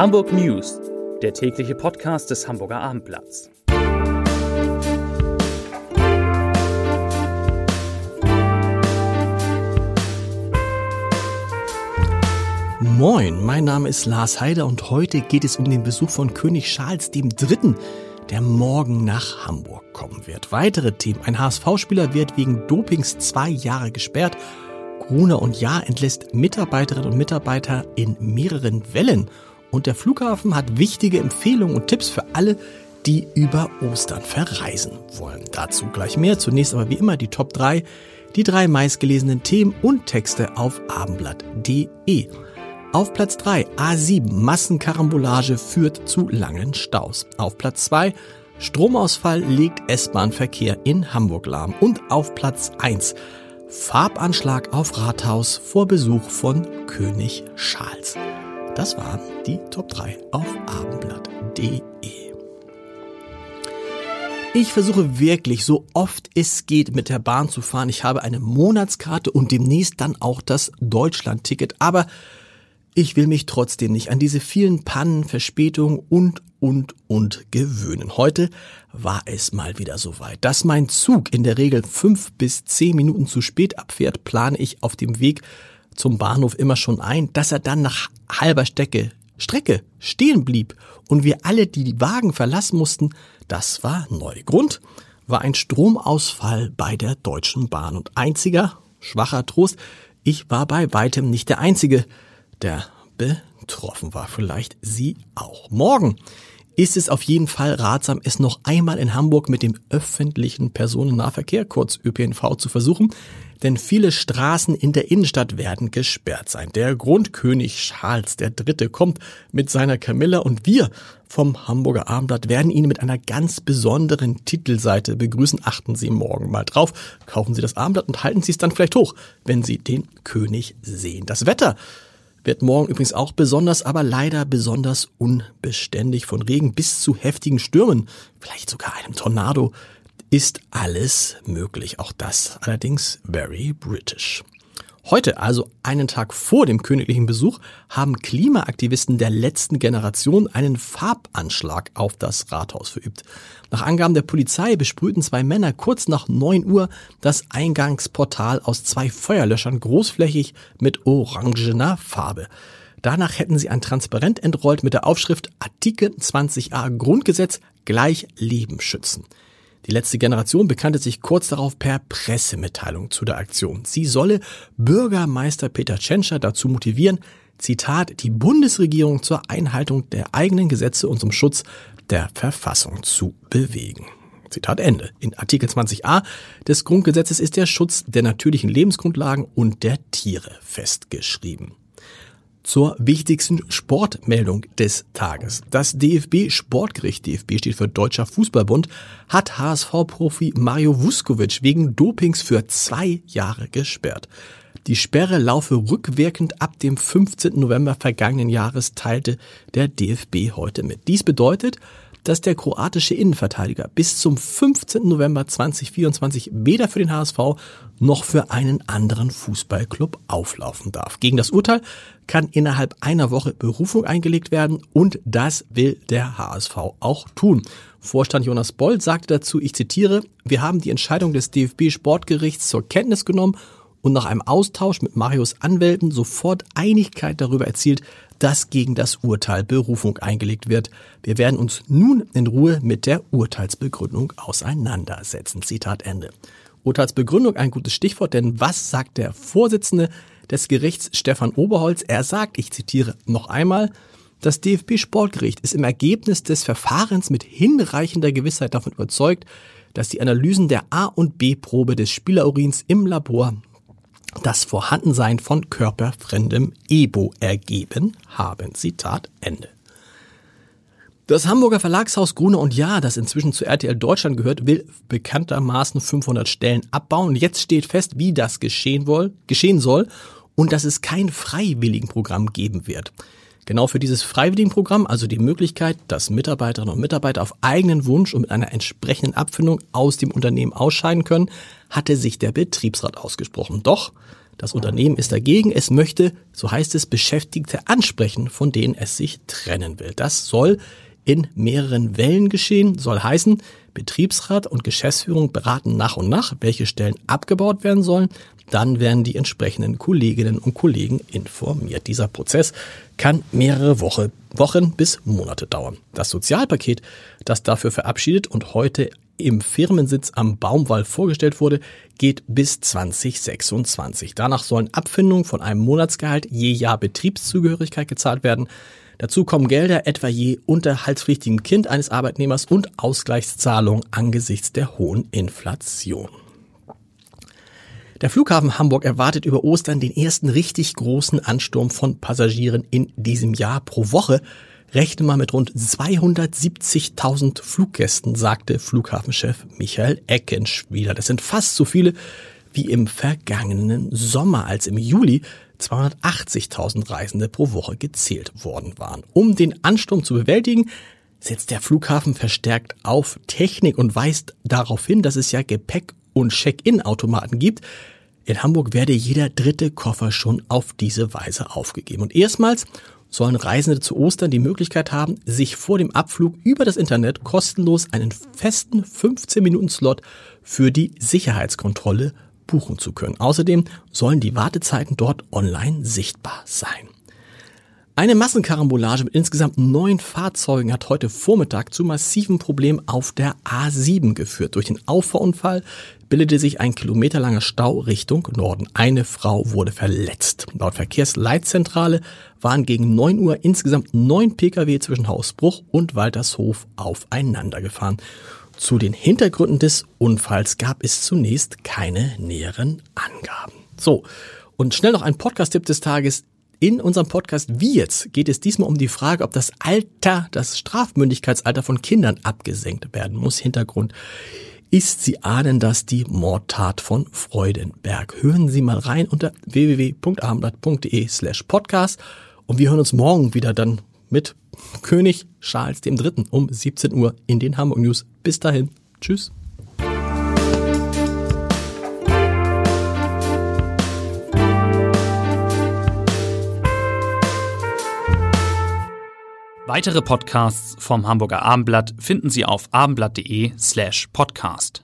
Hamburg News, der tägliche Podcast des Hamburger Abendblatts. Moin, mein Name ist Lars Heider und heute geht es um den Besuch von König Charles III., der morgen nach Hamburg kommen wird. Weitere Themen. Ein HSV-Spieler wird wegen Dopings zwei Jahre gesperrt. Gruner und Jahr entlässt Mitarbeiterinnen und Mitarbeiter in mehreren Wellen. Und der Flughafen hat wichtige Empfehlungen und Tipps für alle, die über Ostern verreisen wollen. Dazu gleich mehr. Zunächst aber wie immer die Top 3, die drei meistgelesenen Themen und Texte auf abendblatt.de. Auf Platz 3 A7 Massenkarambolage führt zu langen Staus. Auf Platz 2 Stromausfall legt S-Bahn-Verkehr in Hamburg lahm. Und auf Platz 1 Farbanschlag auf Rathaus vor Besuch von König Charles. Das waren die Top 3 auf abendblatt.de. Ich versuche wirklich so oft es geht mit der Bahn zu fahren. Ich habe eine Monatskarte und demnächst dann auch das Deutschland-Ticket. Aber ich will mich trotzdem nicht an diese vielen Pannen, Verspätungen und, und, und gewöhnen. Heute war es mal wieder soweit. Dass mein Zug in der Regel fünf bis zehn Minuten zu spät abfährt, plane ich auf dem Weg zum Bahnhof immer schon ein. Dass er dann nach halber Strecke, Strecke stehen blieb und wir alle die Wagen verlassen mussten, das war neu. Grund war ein Stromausfall bei der Deutschen Bahn. Und einziger, schwacher Trost, ich war bei weitem nicht der Einzige, der betroffen war. Vielleicht Sie auch. Morgen ist es auf jeden Fall ratsam, es noch einmal in Hamburg mit dem öffentlichen Personennahverkehr, kurz ÖPNV, zu versuchen, denn viele Straßen in der Innenstadt werden gesperrt sein. Der Grundkönig Charles III. kommt mit seiner Camilla und wir vom Hamburger Abendblatt werden ihn mit einer ganz besonderen Titelseite begrüßen. Achten Sie morgen mal drauf, kaufen Sie das Abendblatt und halten Sie es dann vielleicht hoch, wenn Sie den König sehen. Das Wetter wird morgen übrigens auch besonders, aber leider besonders unbeständig von Regen bis zu heftigen Stürmen, vielleicht sogar einem Tornado, ist alles möglich. Auch das allerdings very British. Heute, also einen Tag vor dem königlichen Besuch, haben Klimaaktivisten der letzten Generation einen Farbanschlag auf das Rathaus verübt. Nach Angaben der Polizei besprühten zwei Männer kurz nach 9 Uhr das Eingangsportal aus zwei Feuerlöschern großflächig mit orangener Farbe. Danach hätten sie ein Transparent entrollt mit der Aufschrift Artikel 20a Grundgesetz gleich Leben schützen. Die letzte Generation bekannte sich kurz darauf per Pressemitteilung zu der Aktion. Sie solle Bürgermeister Peter Tschentscher dazu motivieren, Zitat, die Bundesregierung zur Einhaltung der eigenen Gesetze und zum Schutz der Verfassung zu bewegen. Zitat Ende. In Artikel 20a des Grundgesetzes ist der Schutz der natürlichen Lebensgrundlagen und der Tiere festgeschrieben zur wichtigsten Sportmeldung des Tages. Das DFB Sportgericht, DFB steht für Deutscher Fußballbund, hat HSV-Profi Mario Vuskovic wegen Dopings für zwei Jahre gesperrt. Die Sperre laufe rückwirkend ab dem 15. November vergangenen Jahres, teilte der DFB heute mit. Dies bedeutet, dass der kroatische Innenverteidiger bis zum 15. November 2024 weder für den HSV noch für einen anderen Fußballclub auflaufen darf. Gegen das Urteil kann innerhalb einer Woche Berufung eingelegt werden und das will der HSV auch tun. Vorstand Jonas Boll sagte dazu, ich zitiere, wir haben die Entscheidung des DFB Sportgerichts zur Kenntnis genommen und nach einem Austausch mit Marius Anwälten sofort Einigkeit darüber erzielt, dass gegen das Urteil Berufung eingelegt wird. Wir werden uns nun in Ruhe mit der Urteilsbegründung auseinandersetzen. Zitat Ende. Urteilsbegründung ein gutes Stichwort, denn was sagt der Vorsitzende des Gerichts Stefan Oberholz? Er sagt, ich zitiere noch einmal, das DFB Sportgericht ist im Ergebnis des Verfahrens mit hinreichender Gewissheit davon überzeugt, dass die Analysen der A- und B-Probe des Spielerurins im Labor das Vorhandensein von körperfremdem Ebo ergeben haben. Zitat Ende. Das Hamburger Verlagshaus Gruner und Jahr, das inzwischen zu RTL Deutschland gehört, will bekanntermaßen 500 Stellen abbauen. Jetzt steht fest, wie das geschehen, woll, geschehen soll und dass es kein Freiwilligenprogramm geben wird. Genau für dieses Freiwilligenprogramm, also die Möglichkeit, dass Mitarbeiterinnen und Mitarbeiter auf eigenen Wunsch und mit einer entsprechenden Abfindung aus dem Unternehmen ausscheiden können, hatte sich der Betriebsrat ausgesprochen. Doch Das Unternehmen ist dagegen. Es möchte, so heißt es, Beschäftigte ansprechen, von denen es sich trennen will. Das soll in mehreren Wellen geschehen, soll heißen, Betriebsrat und Geschäftsführung beraten nach und nach, welche Stellen abgebaut werden sollen. Dann werden die entsprechenden Kolleginnen und Kollegen informiert. Dieser Prozess kann mehrere Woche, Wochen bis Monate dauern. Das Sozialpaket, das dafür verabschiedet und heute im Firmensitz am Baumwall vorgestellt wurde, geht bis 2026. Danach sollen Abfindungen von einem Monatsgehalt je Jahr Betriebszugehörigkeit gezahlt werden. Dazu kommen Gelder etwa je unterhaltspflichtigen Kind eines Arbeitnehmers und Ausgleichszahlungen angesichts der hohen Inflation. Der Flughafen Hamburg erwartet über Ostern den ersten richtig großen Ansturm von Passagieren in diesem Jahr pro Woche. Rechne mal mit rund 270.000 Fluggästen, sagte Flughafenchef Michael Eckenschwiler. Das sind fast so viele wie im vergangenen Sommer, als im Juli 280.000 Reisende pro Woche gezählt worden waren. Um den Ansturm zu bewältigen, setzt der Flughafen verstärkt auf Technik und weist darauf hin, dass es ja Gepäck- und Check-in-Automaten gibt. In Hamburg werde jeder dritte Koffer schon auf diese Weise aufgegeben. Und erstmals sollen Reisende zu Ostern die Möglichkeit haben, sich vor dem Abflug über das Internet kostenlos einen festen 15-Minuten-Slot für die Sicherheitskontrolle buchen zu können. Außerdem sollen die Wartezeiten dort online sichtbar sein. Eine Massenkarambolage mit insgesamt neun Fahrzeugen hat heute Vormittag zu massiven Problemen auf der A7 geführt. Durch den Auffahrunfall bildete sich ein kilometerlanger Stau Richtung Norden. Eine Frau wurde verletzt. Laut Verkehrsleitzentrale waren gegen 9 Uhr insgesamt neun Pkw zwischen Hausbruch und Waltershof aufeinander gefahren. Zu den Hintergründen des Unfalls gab es zunächst keine näheren Angaben. So, und schnell noch ein Podcast-Tipp des Tages. In unserem Podcast Wie jetzt geht es diesmal um die Frage, ob das Alter, das Strafmündigkeitsalter von Kindern abgesenkt werden muss. Hintergrund ist, Sie ahnen das, die Mordtat von Freudenberg. Hören Sie mal rein unter www.abendblatt.de slash podcast und wir hören uns morgen wieder dann mit König Charles III. um 17 Uhr in den Hamburg News. Bis dahin. Tschüss. Weitere Podcasts vom Hamburger Abendblatt finden Sie auf abendblatt.de slash podcast.